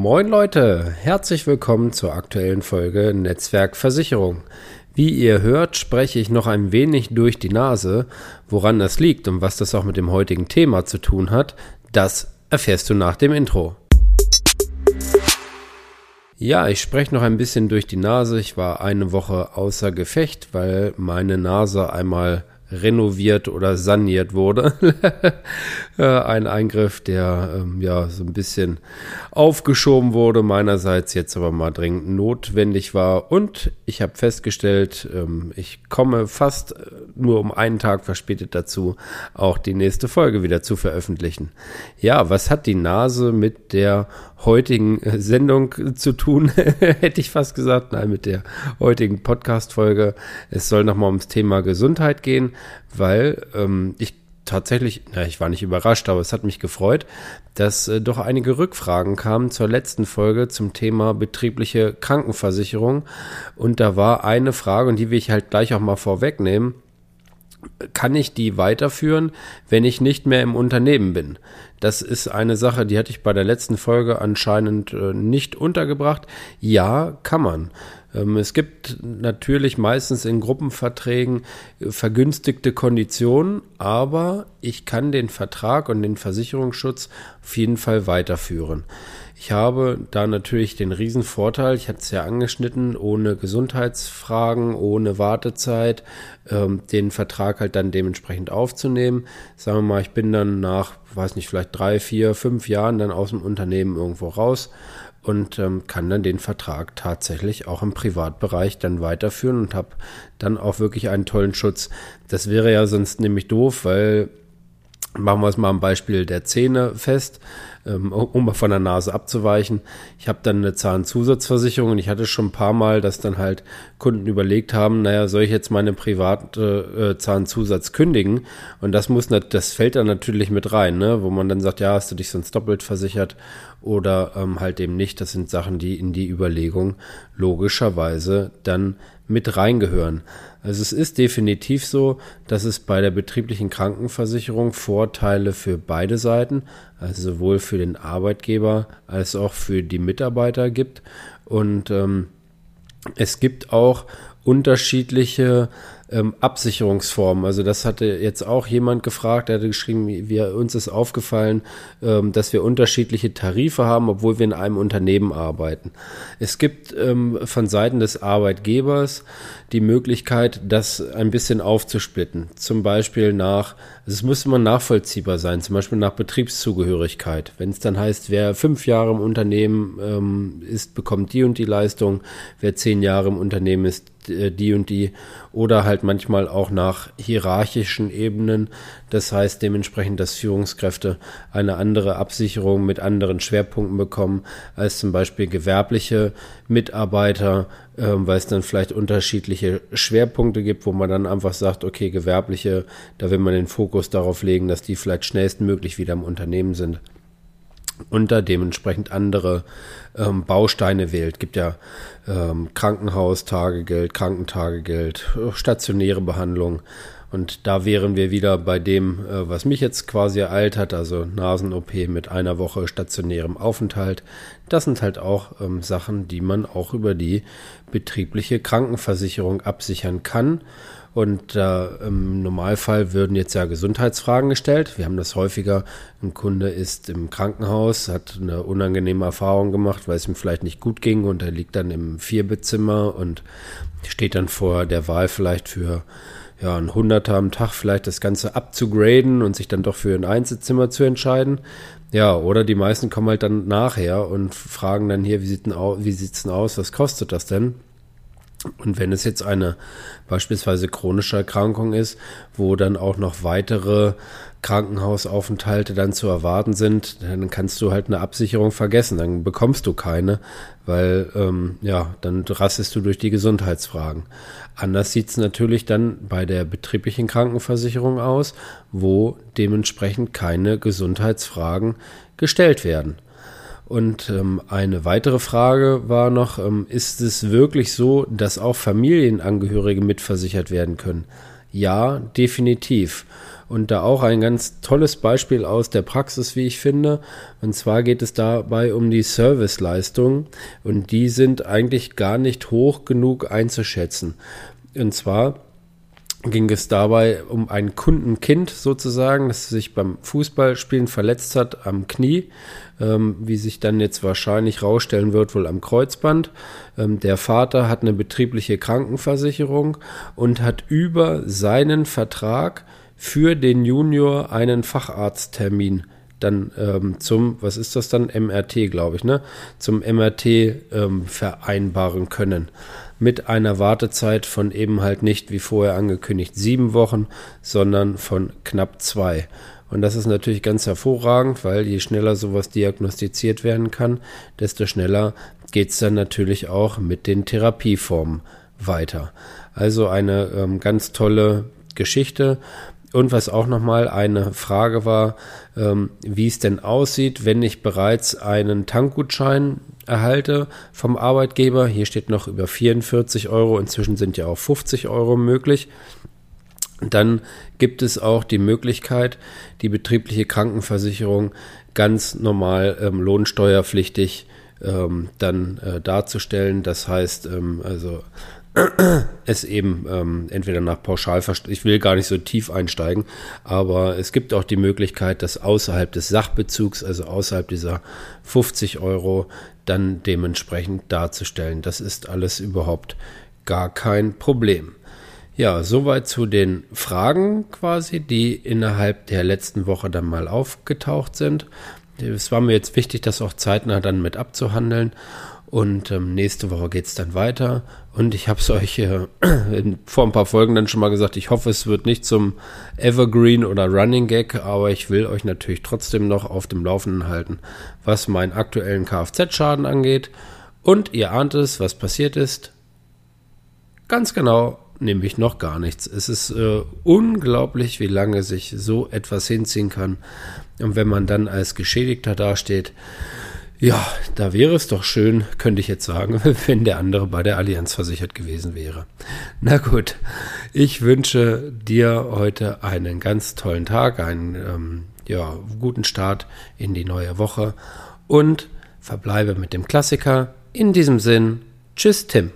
Moin Leute, herzlich willkommen zur aktuellen Folge Netzwerkversicherung. Wie ihr hört, spreche ich noch ein wenig durch die Nase. Woran das liegt und was das auch mit dem heutigen Thema zu tun hat, das erfährst du nach dem Intro. Ja, ich spreche noch ein bisschen durch die Nase. Ich war eine Woche außer Gefecht, weil meine Nase einmal renoviert oder saniert wurde. Äh, ein Eingriff, der ähm, ja so ein bisschen aufgeschoben wurde, meinerseits jetzt aber mal dringend notwendig war. Und ich habe festgestellt, ähm, ich komme fast äh, nur um einen Tag verspätet dazu, auch die nächste Folge wieder zu veröffentlichen. Ja, was hat die Nase mit der heutigen äh, Sendung zu tun? Hätte ich fast gesagt. Nein, mit der heutigen Podcast-Folge. Es soll nochmal ums Thema Gesundheit gehen weil ähm, ich tatsächlich, na, ich war nicht überrascht, aber es hat mich gefreut, dass äh, doch einige Rückfragen kamen zur letzten Folge zum Thema betriebliche Krankenversicherung. Und da war eine Frage, und die will ich halt gleich auch mal vorwegnehmen. Kann ich die weiterführen, wenn ich nicht mehr im Unternehmen bin? Das ist eine Sache, die hatte ich bei der letzten Folge anscheinend äh, nicht untergebracht. Ja, kann man. Ähm, es gibt natürlich meistens in Gruppenverträgen äh, vergünstigte Konditionen, aber ich kann den Vertrag und den Versicherungsschutz auf jeden Fall weiterführen. Ich habe da natürlich den Riesenvorteil, ich hatte es ja angeschnitten, ohne Gesundheitsfragen, ohne Wartezeit, ähm, den Vertrag halt dann dementsprechend aufzunehmen. Sagen wir mal, ich bin dann nach, weiß nicht, vielleicht drei, vier, fünf Jahren dann aus dem Unternehmen irgendwo raus und ähm, kann dann den Vertrag tatsächlich auch im Privatbereich dann weiterführen und habe dann auch wirklich einen tollen Schutz. Das wäre ja sonst nämlich doof, weil machen wir es mal am Beispiel der Zähne fest ähm, um mal von der Nase abzuweichen. Ich habe dann eine Zahnzusatzversicherung und ich hatte schon ein paar Mal, dass dann halt Kunden überlegt haben, naja, soll ich jetzt meine private äh, Zahnzusatz kündigen? Und das muss, das fällt dann natürlich mit rein, ne? wo man dann sagt, ja, hast du dich sonst doppelt versichert oder ähm, halt eben nicht. Das sind Sachen, die in die Überlegung logischerweise dann mit reingehören. Also es ist definitiv so, dass es bei der betrieblichen Krankenversicherung Vorteile für beide Seiten, also sowohl für den Arbeitgeber als auch für die Mitarbeiter gibt. Und ähm, es gibt auch unterschiedliche ähm, Absicherungsformen. Also das hatte jetzt auch jemand gefragt, der hatte geschrieben, wir, uns ist aufgefallen, ähm, dass wir unterschiedliche Tarife haben, obwohl wir in einem Unternehmen arbeiten. Es gibt ähm, von Seiten des Arbeitgebers die Möglichkeit, das ein bisschen aufzusplitten. Zum Beispiel nach, also es muss immer nachvollziehbar sein, zum Beispiel nach Betriebszugehörigkeit. Wenn es dann heißt, wer fünf Jahre im Unternehmen ähm, ist, bekommt die und die Leistung, wer zehn Jahre im Unternehmen ist, die und die oder halt manchmal auch nach hierarchischen Ebenen. Das heißt dementsprechend, dass Führungskräfte eine andere Absicherung mit anderen Schwerpunkten bekommen als zum Beispiel gewerbliche Mitarbeiter, äh, weil es dann vielleicht unterschiedliche Schwerpunkte gibt, wo man dann einfach sagt, okay, gewerbliche, da will man den Fokus darauf legen, dass die vielleicht schnellstmöglich wieder im Unternehmen sind und da dementsprechend andere ähm, Bausteine wählt. Gibt ja ähm, Krankenhaus, Tagegeld, Krankentagegeld, stationäre Behandlung. Und da wären wir wieder bei dem, äh, was mich jetzt quasi ereilt hat, also Nasen-OP mit einer Woche stationärem Aufenthalt. Das sind halt auch ähm, Sachen, die man auch über die betriebliche Krankenversicherung absichern kann. Und äh, im Normalfall würden jetzt ja Gesundheitsfragen gestellt. Wir haben das häufiger. Ein Kunde ist im Krankenhaus, hat eine unangenehme Erfahrung gemacht, weil es ihm vielleicht nicht gut ging und er liegt dann im Vierbettzimmer und steht dann vor der Wahl vielleicht für ja, ein Hunderter am Tag vielleicht das Ganze abzugraden und sich dann doch für ein Einzelzimmer zu entscheiden. Ja, oder die meisten kommen halt dann nachher und fragen dann hier, wie sieht denn aus, wie sieht's denn aus, was kostet das denn? Und wenn es jetzt eine beispielsweise chronische Erkrankung ist, wo dann auch noch weitere Krankenhausaufenthalte dann zu erwarten sind, dann kannst du halt eine Absicherung vergessen, dann bekommst du keine, weil ähm, ja, dann rastest du durch die Gesundheitsfragen. Anders sieht es natürlich dann bei der betrieblichen Krankenversicherung aus, wo dementsprechend keine Gesundheitsfragen gestellt werden. Und ähm, eine weitere Frage war noch, ähm, ist es wirklich so, dass auch Familienangehörige mitversichert werden können? Ja, definitiv. und da auch ein ganz tolles Beispiel aus der Praxis, wie ich finde. Und zwar geht es dabei um die Serviceleistungen und die sind eigentlich gar nicht hoch genug einzuschätzen. Und zwar ging es dabei um ein Kundenkind sozusagen, das sich beim Fußballspielen verletzt hat am Knie, ähm, wie sich dann jetzt wahrscheinlich rausstellen wird, wohl am Kreuzband. Ähm, der Vater hat eine betriebliche Krankenversicherung und hat über seinen Vertrag für den Junior einen Facharzttermin dann ähm, zum, was ist das dann, MRT, glaube ich, ne, zum MRT ähm, vereinbaren können mit einer Wartezeit von eben halt nicht wie vorher angekündigt sieben Wochen, sondern von knapp zwei. Und das ist natürlich ganz hervorragend, weil je schneller sowas diagnostiziert werden kann, desto schneller geht es dann natürlich auch mit den Therapieformen weiter. Also eine ähm, ganz tolle Geschichte. Und was auch nochmal eine Frage war, ähm, wie es denn aussieht, wenn ich bereits einen Tankgutschein erhalte vom Arbeitgeber. Hier steht noch über 44 Euro, inzwischen sind ja auch 50 Euro möglich. Dann gibt es auch die Möglichkeit, die betriebliche Krankenversicherung ganz normal ähm, lohnsteuerpflichtig ähm, dann äh, darzustellen. Das heißt, ähm, also es eben ähm, entweder nach pauschal, ich will gar nicht so tief einsteigen, aber es gibt auch die Möglichkeit, dass außerhalb des Sachbezugs, also außerhalb dieser 50 Euro, dann dementsprechend darzustellen. Das ist alles überhaupt gar kein Problem. Ja, soweit zu den Fragen quasi, die innerhalb der letzten Woche dann mal aufgetaucht sind. Es war mir jetzt wichtig, das auch zeitnah dann mit abzuhandeln. Und ähm, nächste Woche geht es dann weiter. Und ich habe es euch äh, in, vor ein paar Folgen dann schon mal gesagt, ich hoffe, es wird nicht zum Evergreen oder Running Gag, aber ich will euch natürlich trotzdem noch auf dem Laufenden halten, was meinen aktuellen Kfz-Schaden angeht. Und ihr ahnt es, was passiert ist. Ganz genau, nämlich noch gar nichts. Es ist äh, unglaublich, wie lange sich so etwas hinziehen kann. Und wenn man dann als Geschädigter dasteht, ja, da wäre es doch schön, könnte ich jetzt sagen, wenn der andere bei der Allianz versichert gewesen wäre. Na gut, ich wünsche dir heute einen ganz tollen Tag, einen ähm, ja, guten Start in die neue Woche und verbleibe mit dem Klassiker. In diesem Sinn, tschüss Tim.